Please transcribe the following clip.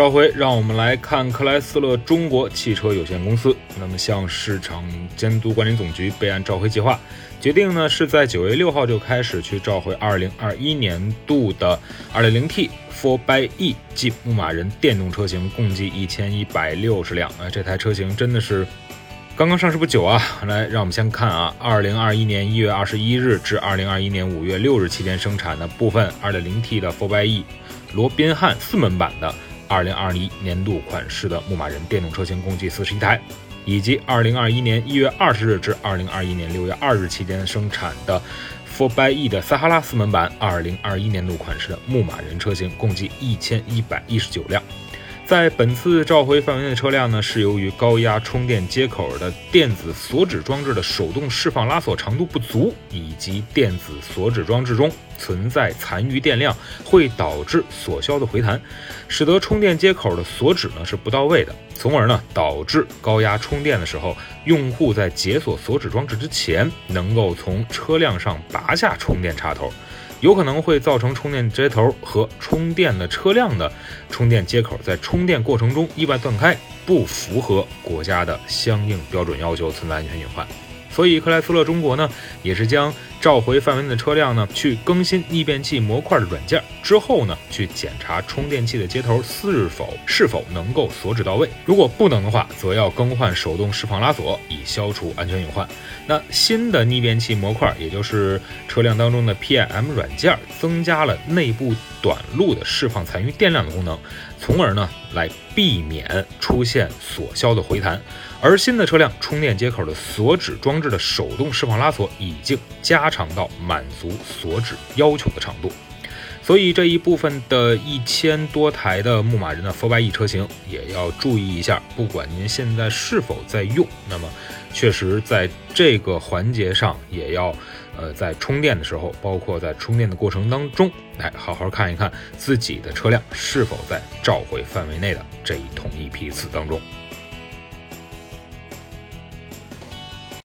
召回，让我们来看克莱斯勒中国汽车有限公司。那么向市场监督管理总局备案召回计划，决定呢是在九月六号就开始去召回二零二一年度的二点零 T Four by E 即牧马人电动车型，共计一千一百六十辆。啊，这台车型真的是刚刚上市不久啊。来，让我们先看啊，二零二一年一月二十一日至二零二一年五月六日期间生产的部分二点零 T 的 Four by E 罗宾汉四门版的。二零二一年度款式的牧马人电动车型共计四十一台，以及二零二一年一月二十日至二零二一年六月二日期间生产的 Forbye 的撒哈拉四门版二零二一年度款式的牧马人车型共计一千一百一十九辆。在本次召回范围内的车辆呢，是由于高压充电接口的电子锁止装置的手动释放拉锁长度不足，以及电子锁止装置中存在残余电量，会导致锁销的回弹，使得充电接口的锁止呢是不到位的，从而呢导致高压充电的时候，用户在解锁锁止装置之前，能够从车辆上拔下充电插头。有可能会造成充电接头和充电的车辆的充电接口在充电过程中意外断开，不符合国家的相应标准要求，存在安全隐患。所以克莱斯勒中国呢，也是将召回范围内的车辆呢，去更新逆变器模块的软件之后呢，去检查充电器的接头是否是否能够锁止到位。如果不能的话，则要更换手动释放拉锁，以消除安全隐患。那新的逆变器模块，也就是车辆当中的 PIM 软件，增加了内部短路的释放残余电量的功能，从而呢来避免出现锁销的回弹。而新的车辆充电接口的锁止装置的手动释放拉锁已经加长到满足所指要求的长度。所以这一部分的一千多台的牧马人的 4xe 车型也要注意一下，不管您现在是否在用，那么。确实，在这个环节上，也要，呃，在充电的时候，包括在充电的过程当中，来好好看一看自己的车辆是否在召回范围内的这一统一批次当中。